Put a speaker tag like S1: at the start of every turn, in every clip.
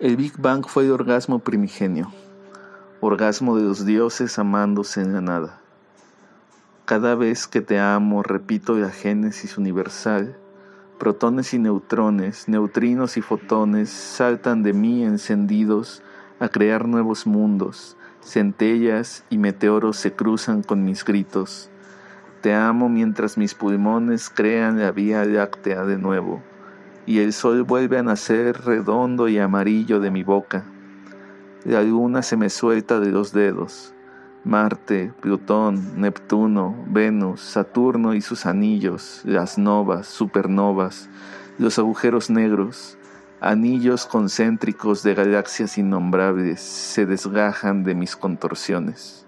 S1: El Big Bang fue el orgasmo primigenio, orgasmo de los dioses amándose en la nada. Cada vez que te amo, repito la génesis universal, protones y neutrones, neutrinos y fotones saltan de mí encendidos a crear nuevos mundos, centellas y meteoros se cruzan con mis gritos. Te amo mientras mis pulmones crean la vía láctea de nuevo y el sol vuelve a nacer redondo y amarillo de mi boca. La luna se me suelta de los dedos. Marte, Plutón, Neptuno, Venus, Saturno y sus anillos, las novas, supernovas, los agujeros negros, anillos concéntricos de galaxias innombrables se desgajan de mis contorsiones.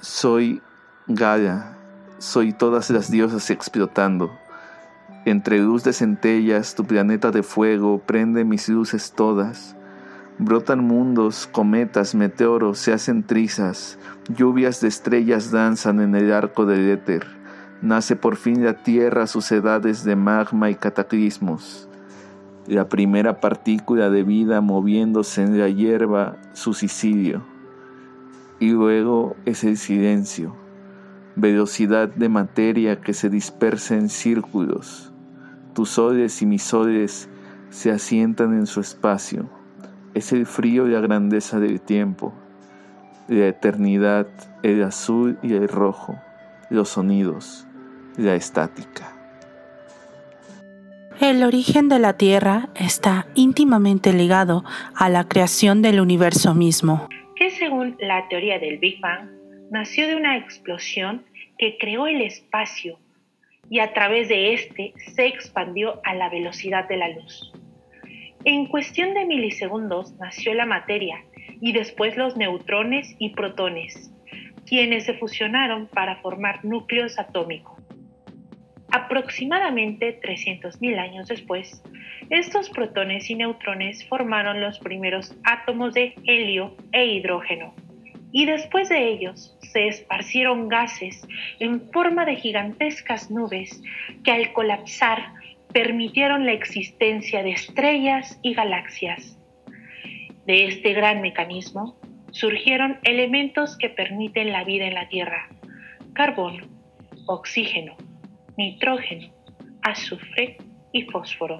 S1: Soy Gaia, soy todas las diosas explotando entre luz de centellas, tu planeta de fuego prende mis luces todas. Brotan mundos, cometas, meteoros, se hacen trizas, lluvias de estrellas danzan en el arco del éter. Nace por fin la tierra sus edades de magma y cataclismos. La primera partícula de vida moviéndose en la hierba, su sicidio. Y luego es el silencio, velocidad de materia que se dispersa en círculos tus soles y mis soles se asientan en su espacio. Es el frío y la grandeza del tiempo, la eternidad, el azul y el rojo, los sonidos, la estática.
S2: El origen de la Tierra está íntimamente ligado a la creación del universo mismo.
S3: Que según la teoría del Big Bang, nació de una explosión que creó el espacio y a través de éste se expandió a la velocidad de la luz. En cuestión de milisegundos nació la materia y después los neutrones y protones, quienes se fusionaron para formar núcleos atómicos. Aproximadamente 300.000 años después, estos protones y neutrones formaron los primeros átomos de helio e hidrógeno, y después de ellos se esparcieron gases en forma de gigantescas nubes que al colapsar permitieron la existencia de estrellas y galaxias. De este gran mecanismo surgieron elementos que permiten la vida en la Tierra, carbono, oxígeno, nitrógeno, azufre y fósforo.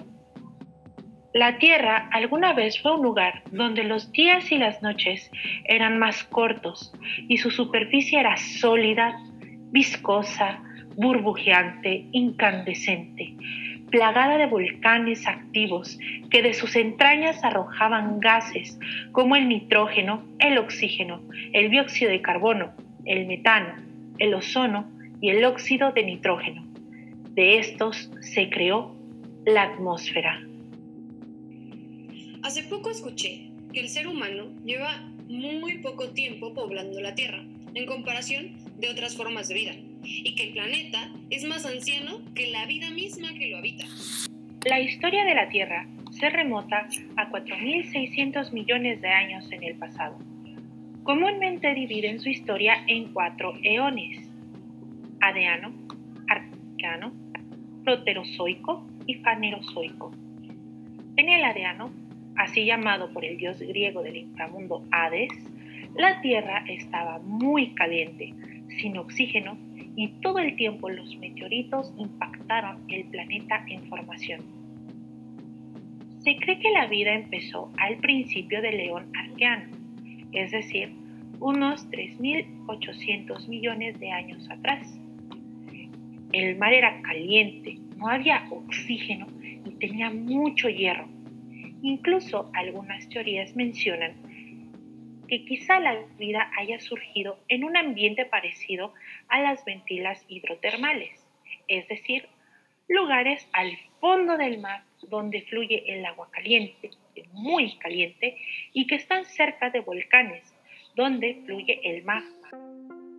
S3: La Tierra alguna vez fue un lugar donde los días y las noches eran más cortos y su superficie era sólida, viscosa, burbujeante, incandescente, plagada de volcanes activos que de sus entrañas arrojaban gases como el nitrógeno, el oxígeno, el dióxido de carbono, el metano, el ozono y el óxido de nitrógeno. De estos se creó la atmósfera.
S4: Hace poco escuché que el ser humano lleva muy poco tiempo poblando la Tierra en comparación de otras formas de vida y que el planeta es más anciano que la vida misma que lo habita.
S3: La historia de la Tierra se remota a 4.600 millones de años en el pasado. Comúnmente dividen su historia en cuatro eones: Adeano, Arcano, Proterozoico y Fanerozoico. En el Adeano así llamado por el dios griego del inframundo Hades, la Tierra estaba muy caliente, sin oxígeno, y todo el tiempo los meteoritos impactaron el planeta en formación. Se cree que la vida empezó al principio del león arqueano, es decir, unos 3.800 millones de años atrás. El mar era caliente, no había oxígeno y tenía mucho hierro Incluso algunas teorías mencionan que quizá la vida haya surgido en un ambiente parecido a las ventilas hidrotermales, es decir, lugares al fondo del mar donde fluye el agua caliente, muy caliente, y que están cerca de volcanes, donde fluye el magma.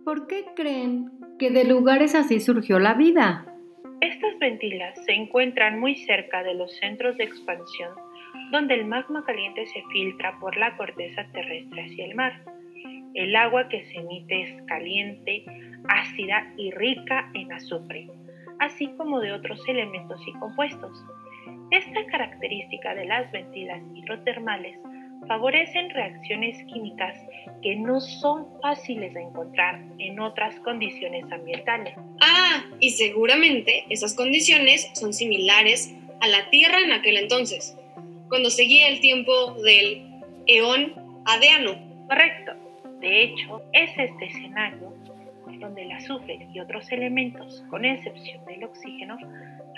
S5: ¿Por qué creen que de lugares así surgió la vida?
S3: Estas ventilas se encuentran muy cerca de los centros de expansión donde el magma caliente se filtra por la corteza terrestre hacia el mar. El agua que se emite es caliente, ácida y rica en azufre, así como de otros elementos y compuestos. Esta característica de las ventilas hidrotermales favorecen reacciones químicas que no son fáciles de encontrar en otras condiciones ambientales.
S4: Ah, y seguramente esas condiciones son similares a la Tierra en aquel entonces, cuando seguía el tiempo del eón adeano.
S3: Correcto. De hecho, es este escenario donde el azufre y otros elementos, con excepción del oxígeno,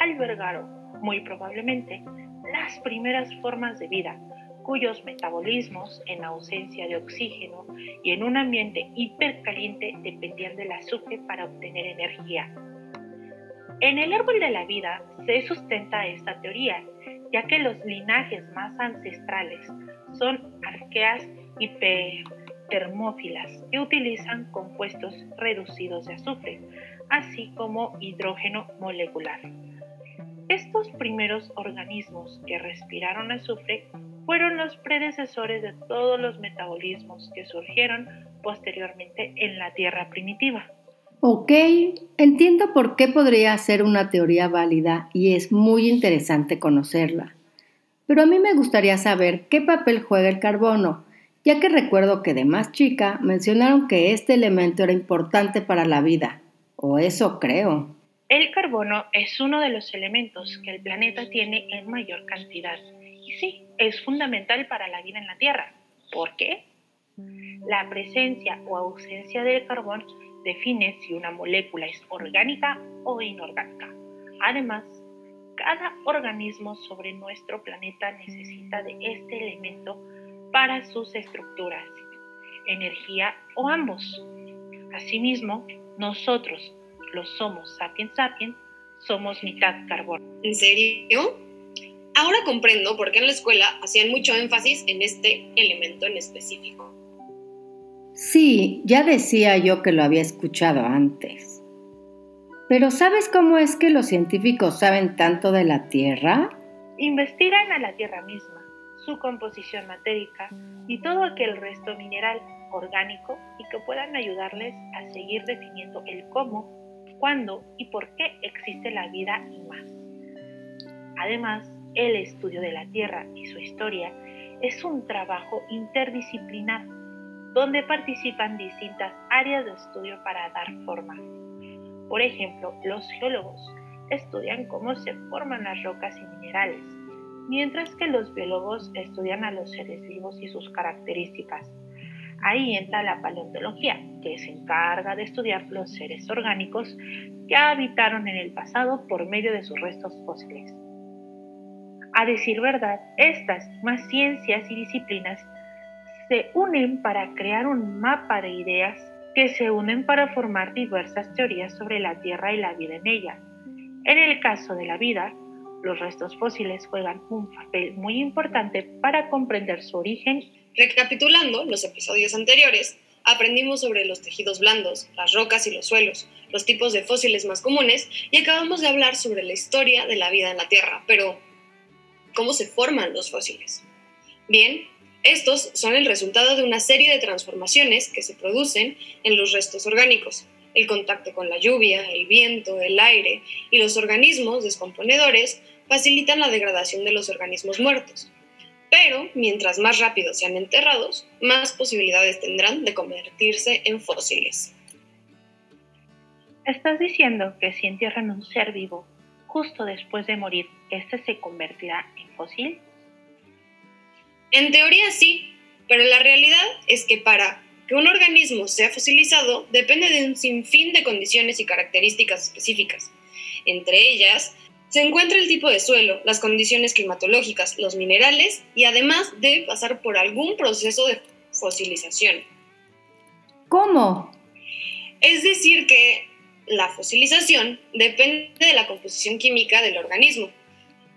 S3: albergaron, muy probablemente, las primeras formas de vida cuyos metabolismos, en ausencia de oxígeno y en un ambiente hipercaliente, dependían del azufre para obtener energía. En el árbol de la vida se sustenta esta teoría, ya que los linajes más ancestrales son arqueas hipertermófilas que utilizan compuestos reducidos de azufre, así como hidrógeno molecular. Estos primeros organismos que respiraron azufre fueron los predecesores de todos los metabolismos que surgieron posteriormente en la Tierra primitiva.
S5: Ok, entiendo por qué podría ser una teoría válida y es muy interesante conocerla. Pero a mí me gustaría saber qué papel juega el carbono, ya que recuerdo que de más chica mencionaron que este elemento era importante para la vida, o eso creo.
S3: El carbono es uno de los elementos que el planeta tiene en mayor cantidad y sí, es fundamental para la vida en la Tierra. ¿Por qué? La presencia o ausencia del carbón define si una molécula es orgánica o inorgánica. Además, cada organismo sobre nuestro planeta necesita de este elemento para sus estructuras, energía o ambos. Asimismo, nosotros los somos sapiens sapiens, somos mitad carbón.
S4: ¿En serio? Ahora comprendo por qué en la escuela hacían mucho énfasis en este elemento en específico.
S5: Sí, ya decía yo que lo había escuchado antes. Pero ¿sabes cómo es que los científicos saben tanto de la Tierra?
S3: Investigan a la Tierra misma, su composición matérica y todo aquel resto mineral orgánico y que puedan ayudarles a seguir definiendo el cómo cuándo y por qué existe la vida y más. Además, el estudio de la Tierra y su historia es un trabajo interdisciplinar donde participan distintas áreas de estudio para dar forma. Por ejemplo, los geólogos estudian cómo se forman las rocas y minerales, mientras que los biólogos estudian a los seres vivos y sus características. Ahí entra la paleontología, que se encarga de estudiar los seres orgánicos que habitaron en el pasado por medio de sus restos fósiles. A decir verdad, estas más ciencias y disciplinas se unen para crear un mapa de ideas que se unen para formar diversas teorías sobre la Tierra y la vida en ella. En el caso de la vida, los restos fósiles juegan un papel muy importante para comprender su origen
S4: Recapitulando los episodios anteriores, aprendimos sobre los tejidos blandos, las rocas y los suelos, los tipos de fósiles más comunes y acabamos de hablar sobre la historia de la vida en la Tierra. Pero, ¿cómo se forman los fósiles? Bien, estos son el resultado de una serie de transformaciones que se producen en los restos orgánicos. El contacto con la lluvia, el viento, el aire y los organismos descomponedores facilitan la degradación de los organismos muertos. Pero mientras más rápido sean enterrados, más posibilidades tendrán de convertirse en fósiles.
S3: ¿Estás diciendo que si entierran un ser vivo justo después de morir, este se convertirá en fósil?
S4: En teoría sí, pero la realidad es que para que un organismo sea fosilizado depende de un sinfín de condiciones y características específicas. Entre ellas, se encuentra el tipo de suelo, las condiciones climatológicas, los minerales y además debe pasar por algún proceso de fosilización.
S5: ¿Cómo?
S4: Es decir, que la fosilización depende de la composición química del organismo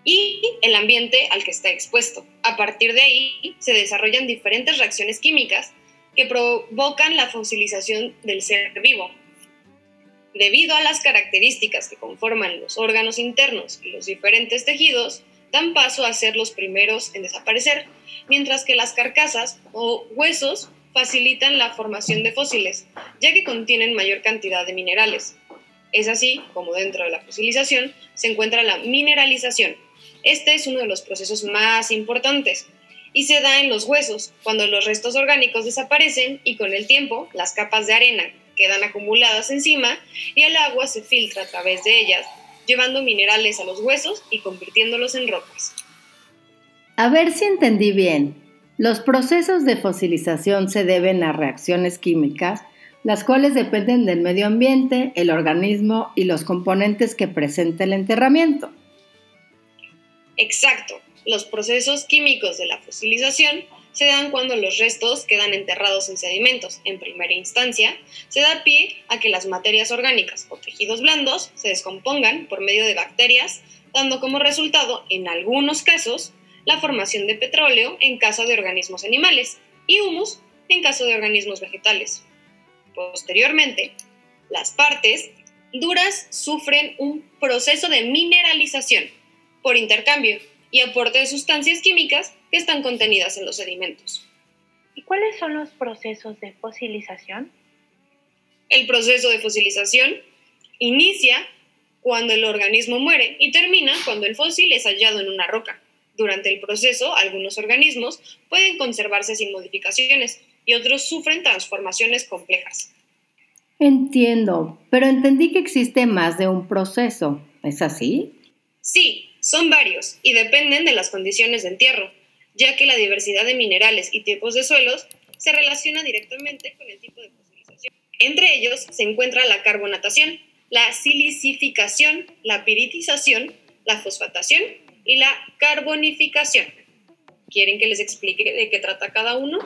S4: y el ambiente al que está expuesto. A partir de ahí se desarrollan diferentes reacciones químicas que provocan la fosilización del ser vivo debido a las características que conforman los órganos internos y los diferentes tejidos, dan paso a ser los primeros en desaparecer, mientras que las carcasas o huesos facilitan la formación de fósiles, ya que contienen mayor cantidad de minerales. Es así como dentro de la fosilización se encuentra la mineralización, Este es uno de los procesos más importantes y se da en los huesos, cuando los restos orgánicos desaparecen y con el tiempo las capas de arena quedan acumuladas encima y el agua se filtra a través de ellas, llevando minerales a los huesos y convirtiéndolos en rocas.
S5: A ver si entendí bien. Los procesos de fosilización se deben a reacciones químicas, las cuales dependen del medio ambiente, el organismo y los componentes que presenta el enterramiento.
S4: Exacto. Los procesos químicos de la fosilización se dan cuando los restos quedan enterrados en sedimentos. En primera instancia, se da pie a que las materias orgánicas o tejidos blandos se descompongan por medio de bacterias, dando como resultado, en algunos casos, la formación de petróleo en caso de organismos animales y humus en caso de organismos vegetales. Posteriormente, las partes duras sufren un proceso de mineralización por intercambio y aporte de sustancias químicas que están contenidas en los sedimentos.
S3: ¿Y cuáles son los procesos de fosilización?
S4: El proceso de fosilización inicia cuando el organismo muere y termina cuando el fósil es hallado en una roca. Durante el proceso, algunos organismos pueden conservarse sin modificaciones y otros sufren transformaciones complejas.
S5: Entiendo, pero entendí que existe más de un proceso. ¿Es así?
S4: Sí, son varios y dependen de las condiciones de entierro, ya que la diversidad de minerales y tipos de suelos se relaciona directamente con el tipo de fosilización. Entre ellos se encuentra la carbonatación, la silicificación, la piritización, la fosfatación y la carbonificación. ¿Quieren que les explique de qué trata cada uno?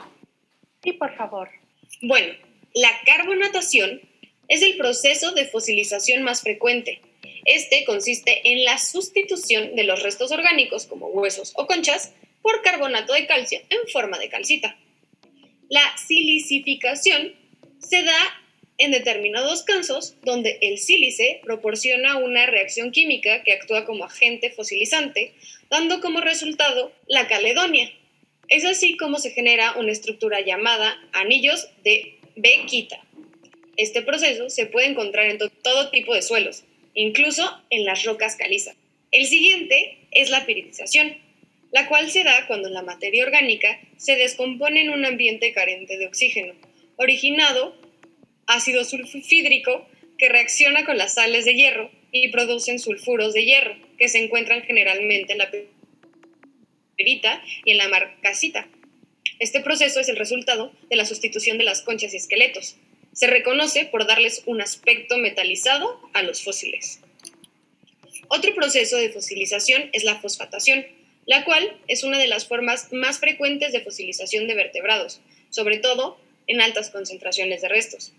S3: Sí, por favor.
S4: Bueno, la carbonatación es el proceso de fosilización más frecuente. Este consiste en la sustitución de los restos orgánicos, como huesos o conchas, por carbonato de calcio en forma de calcita. La silicificación se da en determinados casos donde el sílice proporciona una reacción química que actúa como agente fosilizante, dando como resultado la caledonia. Es así como se genera una estructura llamada anillos de Bequita. Este proceso se puede encontrar en todo tipo de suelos, incluso en las rocas calizas. El siguiente es la piritización, la cual se da cuando la materia orgánica se descompone en un ambiente carente de oxígeno, originado ácido sulfídrico que reacciona con las sales de hierro y producen sulfuros de hierro, que se encuentran generalmente en la perita y en la marcasita. Este proceso es el resultado de la sustitución de las conchas y esqueletos. Se reconoce por darles un aspecto metalizado a los fósiles. Otro proceso de fosilización es la fosfatación, la cual es una de las formas más frecuentes de fosilización de vertebrados, sobre todo en altas concentraciones de restos.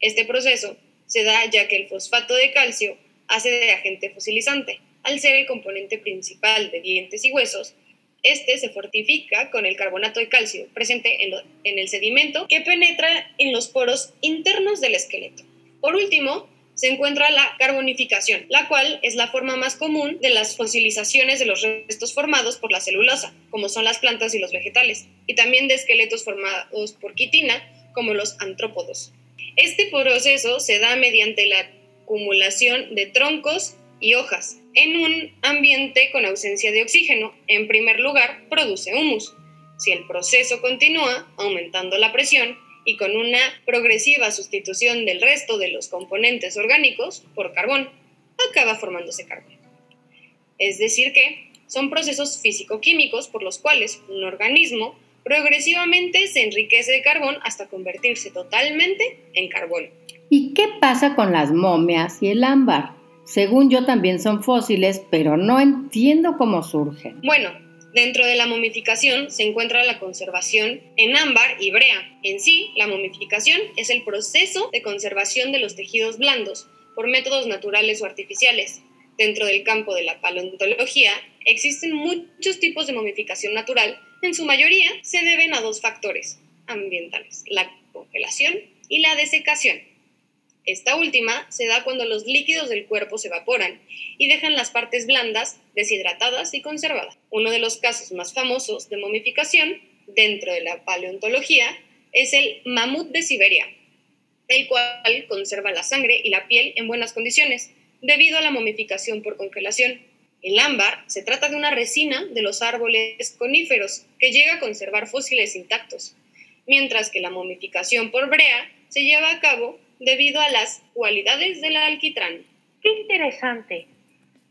S4: Este proceso se da ya que el fosfato de calcio hace de agente fosilizante. Al ser el componente principal de dientes y huesos, este se fortifica con el carbonato de calcio presente en, en, el sedimento que penetra en los poros internos del esqueleto. Por último, se encuentra la carbonificación, la cual es la forma más común de las fosilizaciones de los restos formados por la celulosa, como son las plantas y los vegetales, y también de esqueletos formados por quitina, como los antrópodos. Este proceso se da mediante la acumulación de troncos y hojas. En un ambiente con ausencia de oxígeno, en primer lugar, produce humus. Si el proceso continúa aumentando la presión y con una progresiva sustitución del resto de los componentes orgánicos por carbón, acaba formándose carbón. Es decir que son procesos físico-químicos por los cuales un organismo progresivamente se enriquece de carbón hasta convertirse totalmente en carbón.
S5: ¿Y qué pasa con las momias y el ámbar? Según yo también son fósiles, pero no entiendo cómo surgen.
S4: Bueno, dentro de la momificación se encuentra la conservación en ámbar y brea. En sí, la momificación es el proceso de conservación de los tejidos blandos por métodos naturales o artificiales. Dentro del campo de la paleontología existen muchos tipos de momificación natural en su mayoría se deben a dos factores ambientales, la congelación y la desecación. Esta última se da cuando los líquidos del cuerpo se evaporan y dejan las partes blandas deshidratadas y conservadas. Uno de los casos más famosos de momificación dentro de la paleontología es el mamut de Siberia, el cual conserva la sangre y la piel en buenas condiciones debido a la momificación por congelación. El ámbar se trata de una resina de los árboles coníferos que llega a conservar fósiles intactos, mientras que la momificación por brea se lleva a cabo debido a las cualidades del alquitrán.
S3: ¡Qué interesante!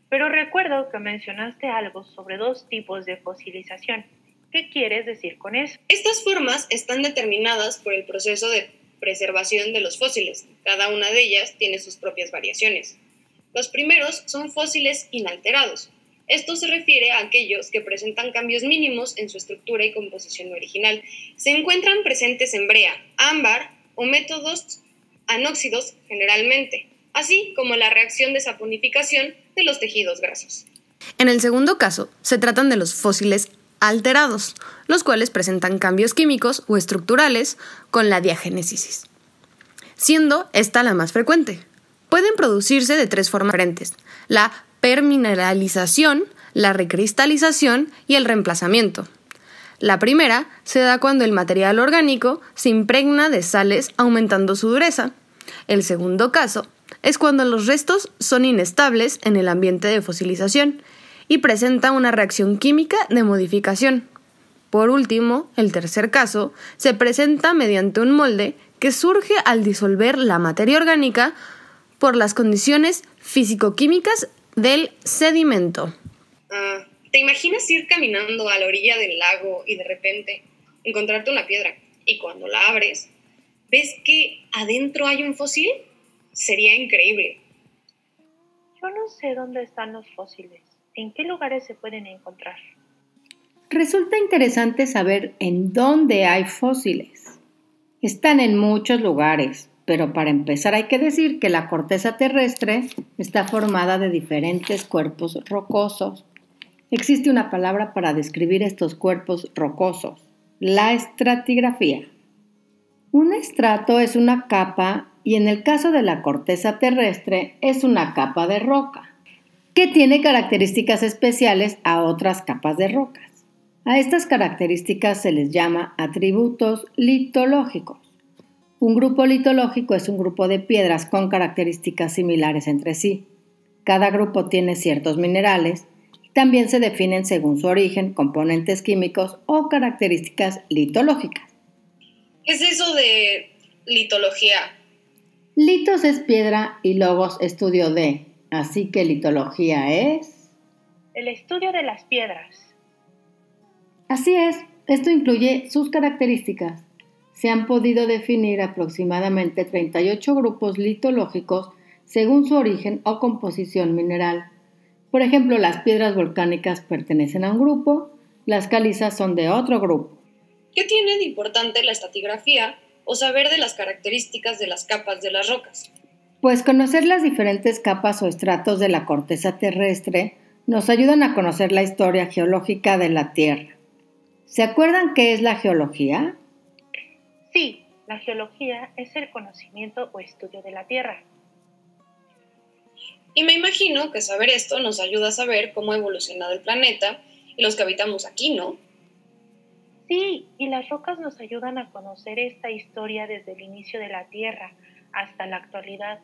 S3: Pero recuerdo que mencionaste algo sobre dos tipos de fosilización. ¿Qué quieres decir con eso?
S4: Estas formas están determinadas por el proceso de preservación de los fósiles. Cada una de ellas tiene sus propias variaciones. Los primeros son fósiles inalterados. Esto se refiere a aquellos que presentan cambios mínimos en su estructura y composición original. Se encuentran presentes en brea, ámbar o métodos anóxidos generalmente, así como la reacción de saponificación de los tejidos grasos.
S6: En el segundo caso, se tratan de los fósiles alterados, los cuales presentan cambios químicos o estructurales con la diagénesis, siendo esta la más frecuente. Pueden producirse de tres formas diferentes, la permineralización, la recristalización y el reemplazamiento. La primera se da cuando el material orgánico se impregna de sales aumentando su dureza. El segundo caso es cuando los restos son inestables en el ambiente de fosilización y presenta una reacción química de modificación. Por último, el tercer caso se presenta mediante un molde que surge al disolver la materia orgánica por las condiciones físico-químicas del sedimento.
S4: Ah, ¿Te imaginas ir caminando a la orilla del lago y de repente encontrarte una piedra y cuando la abres ves que adentro hay un fósil? Sería increíble.
S3: Yo no sé dónde están los fósiles, en qué lugares se pueden encontrar.
S5: Resulta interesante saber en dónde hay fósiles. Están en muchos lugares, pero para empezar hay que decir que la corteza terrestre está formada de diferentes cuerpos rocosos Existe una palabra para describir estos cuerpos rocosos, la estratigrafía. Un estrato es una capa y en el caso de la corteza terrestre es una capa de roca, que tiene características especiales a otras capas de rocas. A estas características se les llama atributos litológicos. Un grupo litológico es un grupo de piedras con características similares entre sí. Cada grupo tiene ciertos minerales también se definen según su origen, componentes químicos o características litológicas.
S4: ¿Qué es eso de litología?
S5: Litos es piedra y logos estudio de, así que litología es...
S3: El estudio de las piedras.
S5: Así es, esto incluye sus características. Se han podido definir aproximadamente 38 grupos litológicos según su origen o composición mineral. Por ejemplo, las piedras volcánicas pertenecen a un grupo, las calizas son de otro grupo.
S4: ¿Qué tiene de importante la estatigrafía o saber de las características de las capas de las rocas?
S5: Pues conocer las diferentes capas o estratos de la corteza terrestre nos ayudan a conocer la historia geológica de la Tierra. ¿Se acuerdan qué es la geología?
S3: Sí, la geología es el conocimiento o estudio de la Tierra.
S4: Y me imagino que saber esto nos ayuda a saber cómo ha evolucionado el planeta y los que habitamos aquí, ¿no?
S3: Sí, y las rocas nos ayudan a conocer esta historia desde el inicio de la Tierra hasta la actualidad.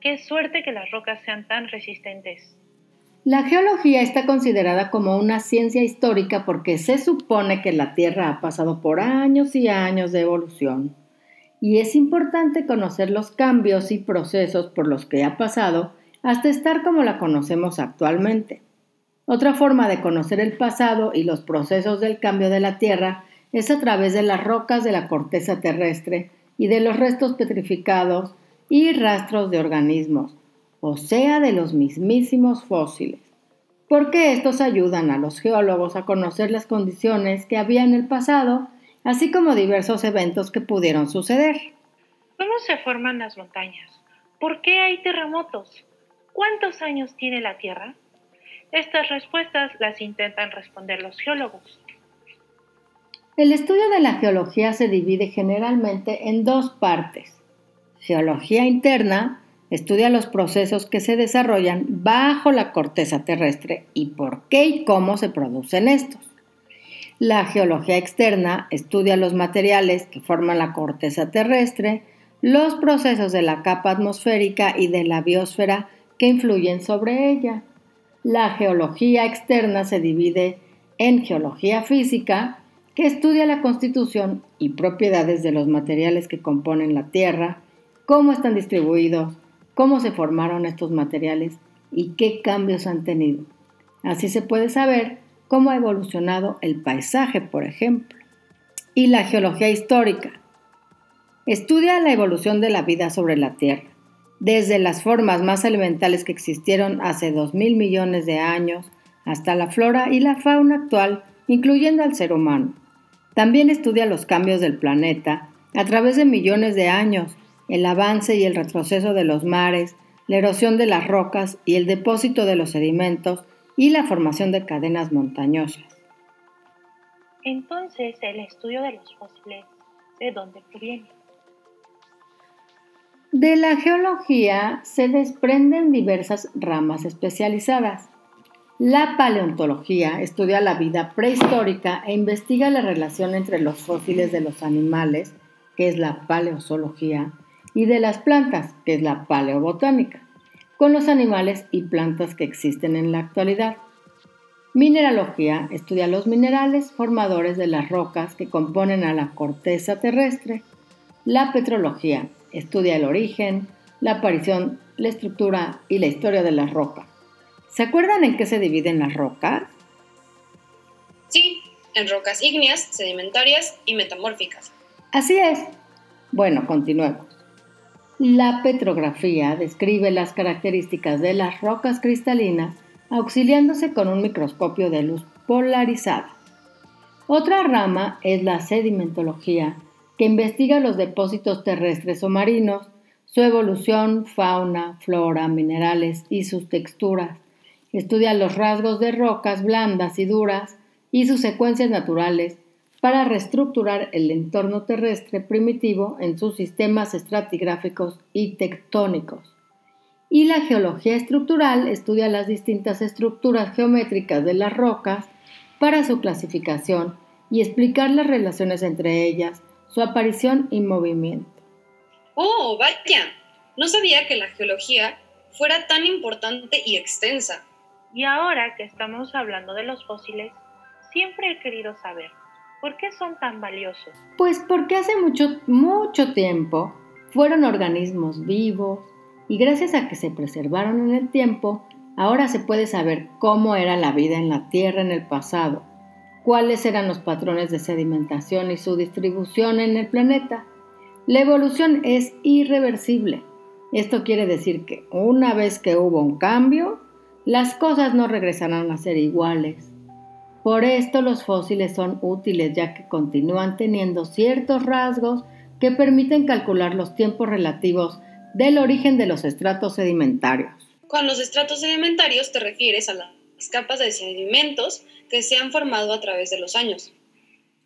S3: Qué suerte que las rocas sean tan resistentes.
S5: La geología está considerada como una ciencia histórica porque se supone que la Tierra ha pasado por años y años de evolución. Y es importante conocer los cambios y procesos por los que ha pasado hasta estar como la conocemos actualmente. Otra forma de conocer el pasado y los procesos del cambio de la Tierra es a través de las rocas de la corteza terrestre y de los restos petrificados y rastros de organismos, o sea, de los mismísimos fósiles, porque estos ayudan a los geólogos a conocer las condiciones que había en el pasado, así como diversos eventos que pudieron suceder.
S3: ¿Cómo se forman las montañas? ¿Por qué hay terremotos? ¿Cuántos años tiene la Tierra? Estas respuestas las intentan responder los geólogos.
S5: El estudio de la geología se divide generalmente en dos partes. Geología interna estudia los procesos que se desarrollan bajo la corteza terrestre y por qué y cómo se producen estos. La geología externa estudia los materiales que forman la corteza terrestre, los procesos de la capa atmosférica y de la biosfera que influyen sobre ella. La geología externa se divide en geología física, que estudia la constitución y propiedades de los materiales que componen la Tierra, cómo están distribuidos, cómo se formaron estos materiales y qué cambios han tenido. Así se puede saber cómo ha evolucionado el paisaje, por ejemplo. Y la geología histórica. Estudia la evolución de la vida sobre la Tierra, desde las formas más elementales que existieron hace 2.000 millones de años hasta la flora y la fauna actual, incluyendo al ser humano. También estudia los cambios del planeta a través de millones de años, el avance y el retroceso de los mares, la erosión de las rocas y el depósito de los sedimentos y la formación de cadenas montañosas.
S3: Entonces, el estudio de los fósiles, ¿de dónde proviene?
S5: De la geología se desprenden diversas ramas especializadas. La paleontología estudia la vida prehistórica e investiga la relación entre los fósiles de los animales, que es la paleozoología, y de las plantas, que es la paleobotánica, con los animales y plantas que existen en la actualidad. Mineralogía estudia los minerales formadores de las rocas que componen a la corteza terrestre. La petrología estudia el origen, la aparición, la estructura y la historia de las rocas. ¿Se acuerdan en qué se dividen las rocas?
S4: Sí, en rocas ígneas, sedimentarias y metamórficas.
S5: Así es. Bueno, continuemos. La petrografía describe las características de las rocas cristalinas auxiliándose con un microscopio de luz polarizada. Otra rama es la sedimentología, que investiga los depósitos terrestres o marinos, su evolución, fauna, flora, minerales y sus texturas. Estudia los rasgos de rocas blandas y duras y sus secuencias naturales para reestructurar el entorno terrestre primitivo en sus sistemas estratigráficos y tectónicos. Y la geología estructural estudia las distintas estructuras geométricas de las rocas para su clasificación y explicar las relaciones entre ellas, su aparición y movimiento.
S4: ¡Oh, vaya! No sabía que la geología fuera tan importante y extensa.
S3: Y ahora que estamos hablando de los fósiles, siempre he querido saber, ¿por qué son tan valiosos?
S5: Pues porque hace mucho, mucho tiempo fueron organismos vivos y gracias a que se preservaron en el tiempo, ahora se puede saber cómo era la vida en la Tierra en el pasado, cuáles eran los patrones de sedimentación y su distribución en el planeta. La evolución es irreversible. Esto quiere decir que una vez que hubo un cambio, las cosas no regresarán a ser iguales. Por esto los fósiles son útiles ya que continúan teniendo ciertos rasgos que permiten calcular los tiempos relativos del origen de los estratos sedimentarios.
S4: Con los estratos sedimentarios te refieres a las capas de sedimentos que se han formado a través de los años.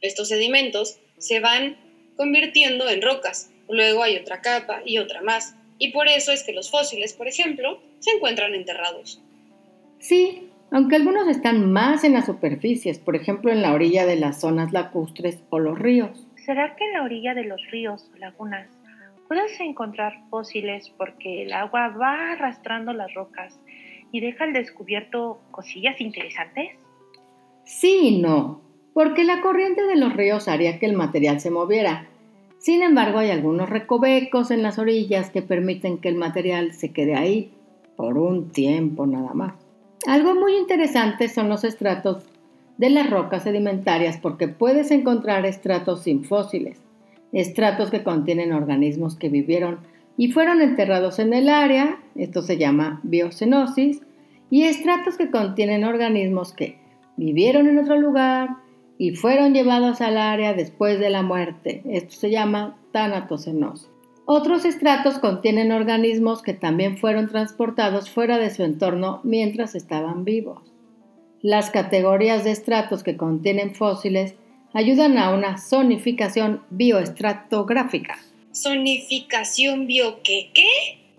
S4: Estos sedimentos se van convirtiendo en rocas, luego hay otra capa y otra más, y por eso es que los fósiles, por ejemplo, se encuentran enterrados.
S5: Sí, aunque algunos están más en las superficies, por ejemplo en la orilla de las zonas lacustres o los ríos.
S3: ¿Será que en la orilla de los ríos o lagunas puedes encontrar fósiles porque el agua va arrastrando las rocas y deja al descubierto cosillas interesantes?
S5: Sí y no, porque la corriente de los ríos haría que el material se moviera. Sin embargo, hay algunos recovecos en las orillas que permiten que el material se quede ahí por un tiempo nada más. Algo muy interesante son los estratos de las rocas sedimentarias porque puedes encontrar estratos sin fósiles, estratos que contienen organismos que vivieron y fueron enterrados en el área, esto se llama biocenosis, y estratos que contienen organismos que vivieron en otro lugar y fueron llevados al área después de la muerte, esto se llama tanatocenosis. Otros estratos contienen organismos que también fueron transportados fuera de su entorno mientras estaban vivos. Las categorías de estratos que contienen fósiles ayudan a una zonificación bioestratográfica.
S4: ¿Zonificación bio qué? qué?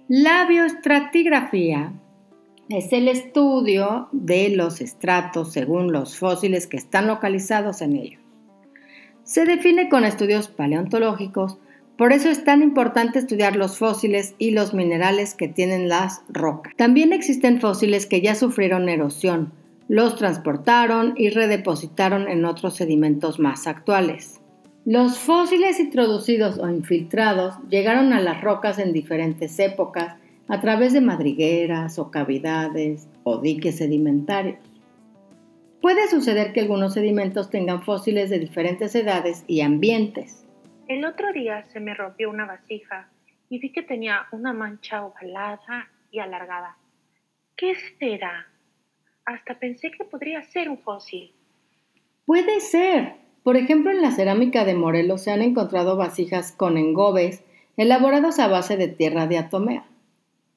S5: La bioestratigrafía es el estudio de los estratos según los fósiles que están localizados en ellos. Se define con estudios paleontológicos Por eso es tan importante estudiar los fósiles y los minerales que tienen las rocas. También existen fósiles que ya sufrieron erosión, los transportaron y redepositaron en otros sedimentos más actuales. Los fósiles introducidos o infiltrados llegaron a las rocas en diferentes épocas a través de madrigueras o cavidades o diques sedimentarios. Puede suceder que algunos sedimentos tengan fósiles de diferentes edades y ambientes.
S3: El otro día se me rompió una vasija y vi que tenía una mancha ovalada y alargada. ¿Qué será? Hasta pensé que podría ser un fósil.
S5: Puede ser. Por ejemplo, en la cerámica de Morelos se han encontrado vasijas con engobes elaborados a base de tierra diatomea.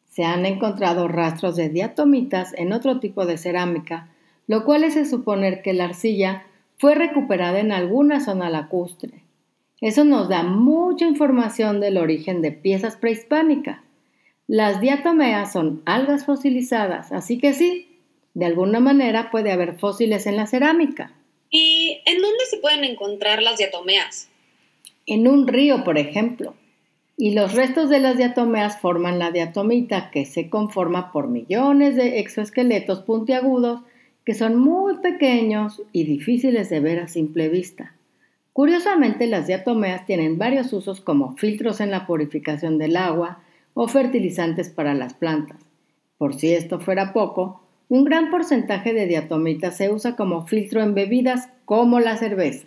S5: Se han encontrado rastros de diatomitas en otro tipo de cerámica, lo cual es suponer que la arcilla fue recuperada en alguna zona lacustre. Eso nos da mucha información del origen de piezas prehispánicas. Las diatomeas son algas fosilizadas, así que sí, de alguna manera puede haber fósiles en la cerámica.
S4: ¿Y en dónde se pueden encontrar las diatomeas?
S5: En un río, por ejemplo. Y los restos de las diatomeas forman la diatomita, que se conforma por millones de exoesqueletos puntiagudos que son muy pequeños y difíciles de ver a simple vista. Curiosamente, las diatomeas tienen varios usos como filtros en la purificación del agua o fertilizantes para las plantas. Por si esto fuera poco, un gran porcentaje de diatomitas se usa como filtro en bebidas como la cerveza.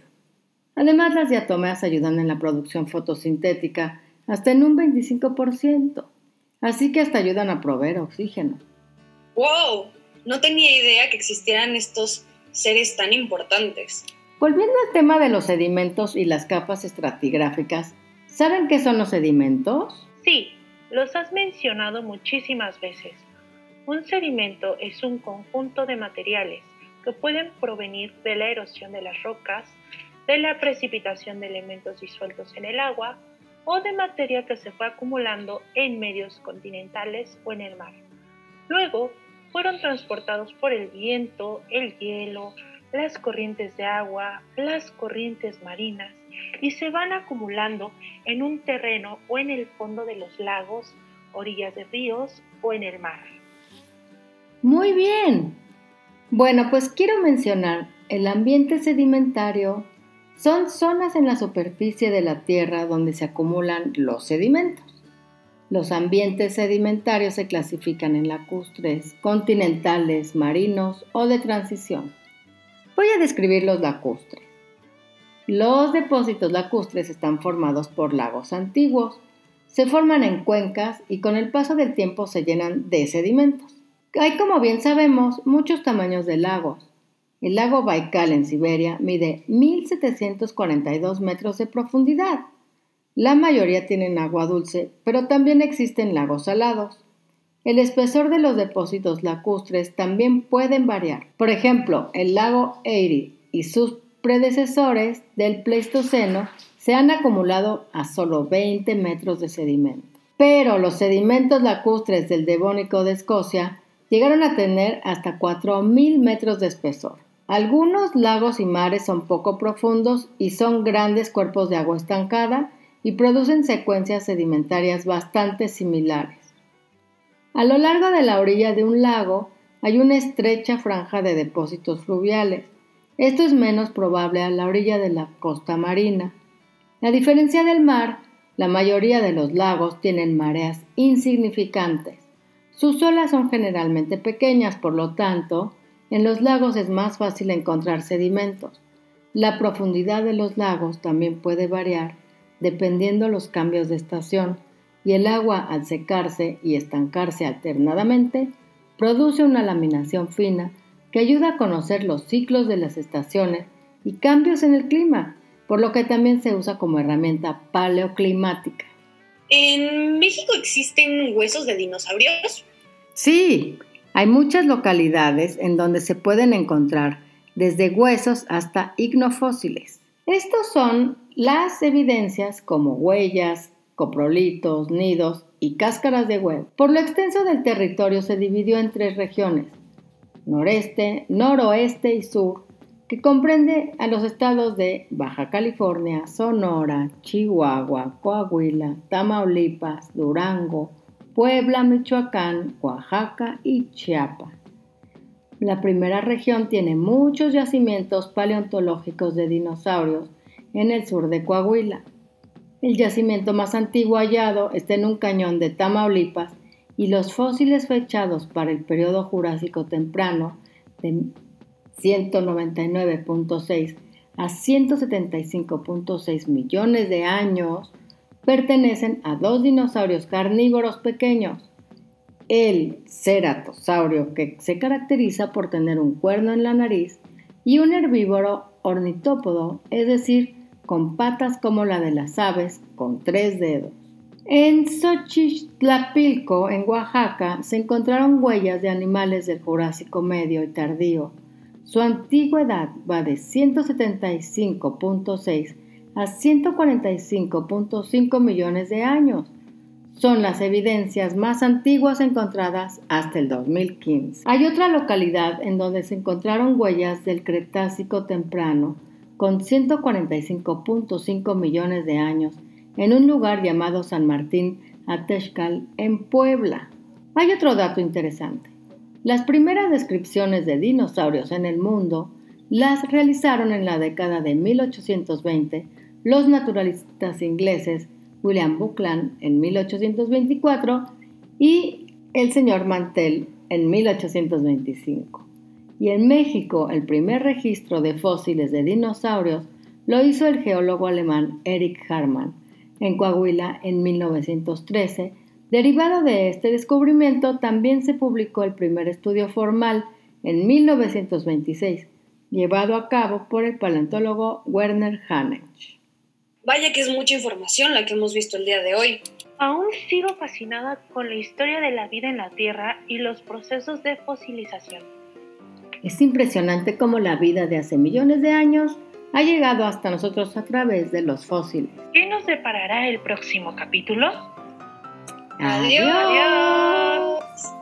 S5: Además, las diatomeas ayudan en la producción fotosintética hasta en un 25%, así que hasta ayudan a proveer oxígeno.
S4: ¡Wow! No tenía idea que existieran estos seres tan importantes.
S5: Volviendo al tema de los sedimentos y las capas estratigráficas, ¿saben qué son los sedimentos?
S3: Sí, los has mencionado muchísimas veces. Un sedimento es un conjunto de materiales que pueden provenir de la erosión de las rocas, de la precipitación de elementos disueltos en el agua o de materia que se fue acumulando en medios continentales o en el mar. Luego fueron transportados por el viento, el hielo, las corrientes de agua, las corrientes marinas y se van acumulando en un terreno o en el fondo de los lagos, orillas de ríos o en el mar.
S5: Muy bien. Bueno, pues quiero mencionar el ambiente sedimentario. Son zonas en la superficie de la Tierra donde se acumulan los sedimentos. Los ambientes sedimentarios se clasifican en lacustres, continentales, marinos o de transición. Voy a describir los lacustres. Los depósitos lacustres están formados por lagos antiguos. Se forman en cuencas y con el paso del tiempo se llenan de sedimentos. Hay, como bien sabemos, muchos tamaños de lagos. El lago Baikal en Siberia mide 1.742 metros de profundidad. La mayoría tienen agua dulce, pero también existen lagos salados. El espesor de los depósitos lacustres también pueden variar. Por ejemplo, el lago Erie y sus predecesores del Pleistoceno se han acumulado a solo 20 metros de sedimento. Pero los sedimentos lacustres del Devónico de Escocia llegaron a tener hasta 4.000 metros de espesor. Algunos lagos y mares son poco profundos y son grandes cuerpos de agua estancada y producen secuencias sedimentarias bastante similares. A lo largo de la orilla de un lago hay una estrecha franja de depósitos fluviales. Esto es menos probable a la orilla de la costa marina. A diferencia del mar, la mayoría de los lagos tienen mareas insignificantes. Sus olas son generalmente pequeñas, por lo tanto, en los lagos es más fácil encontrar sedimentos. La profundidad de los lagos también puede variar dependiendo los cambios de estación y el agua al secarse y estancarse alternadamente produce una laminación fina que ayuda a conocer los ciclos de las estaciones y cambios en el clima, por lo que también se usa como herramienta paleoclimática.
S4: ¿En México existen huesos de dinosaurios?
S5: Sí, hay muchas localidades en donde se pueden encontrar desde huesos hasta ignofósiles. Estos son las evidencias como huellas, coprolitos, nidos y cáscaras de huevo. Por lo extenso del territorio se dividió en tres regiones, noreste, noroeste y sur, que comprende a los estados de Baja California, Sonora, Chihuahua, Coahuila, Tamaulipas, Durango, Puebla, Michoacán, Oaxaca y Chiapas. La primera región tiene muchos yacimientos paleontológicos de dinosaurios en el sur de Coahuila. El yacimiento más antiguo hallado está en un cañón de Tamaulipas y los fósiles fechados para el periodo Jurásico temprano de 199.6 a 175.6 millones de años pertenecen a dos dinosaurios carnívoros pequeños. El ceratosaurio, que se caracteriza por tener un cuerno en la nariz, y un herbívoro ornitópodo, es decir, con patas como la de las aves, con tres dedos. En Xochitlapilco, en Oaxaca, se encontraron huellas de animales del Jurásico medio y tardío. Su antigüedad va de 175.6 a 145.5 millones de años. Son las evidencias más antiguas encontradas hasta el 2015. Hay otra localidad en donde se encontraron huellas del Cretácico temprano con 145.5 millones de años en un lugar llamado San Martín Atexcal en Puebla. Hay otro dato interesante. Las primeras descripciones de dinosaurios en el mundo las realizaron en la década de 1820 los naturalistas ingleses William Buckland en 1824 y el señor Mantel en 1825. Y en México el primer registro de fósiles de dinosaurios lo hizo el geólogo alemán Erich Hartmann en Coahuila en 1913. Derivado de este descubrimiento, también se publicó el primer estudio formal en 1926, llevado a cabo por el paleontólogo Werner Hanech.
S4: Vaya que es mucha información la que hemos visto el día de hoy.
S3: Aún sigo fascinada con la historia de la vida en la Tierra y los procesos de fosilización.
S5: Es impresionante cómo la vida de hace millones de años ha llegado hasta nosotros a través de los fósiles.
S3: ¿Qué nos deparará el próximo capítulo?
S4: Adiós. Adiós.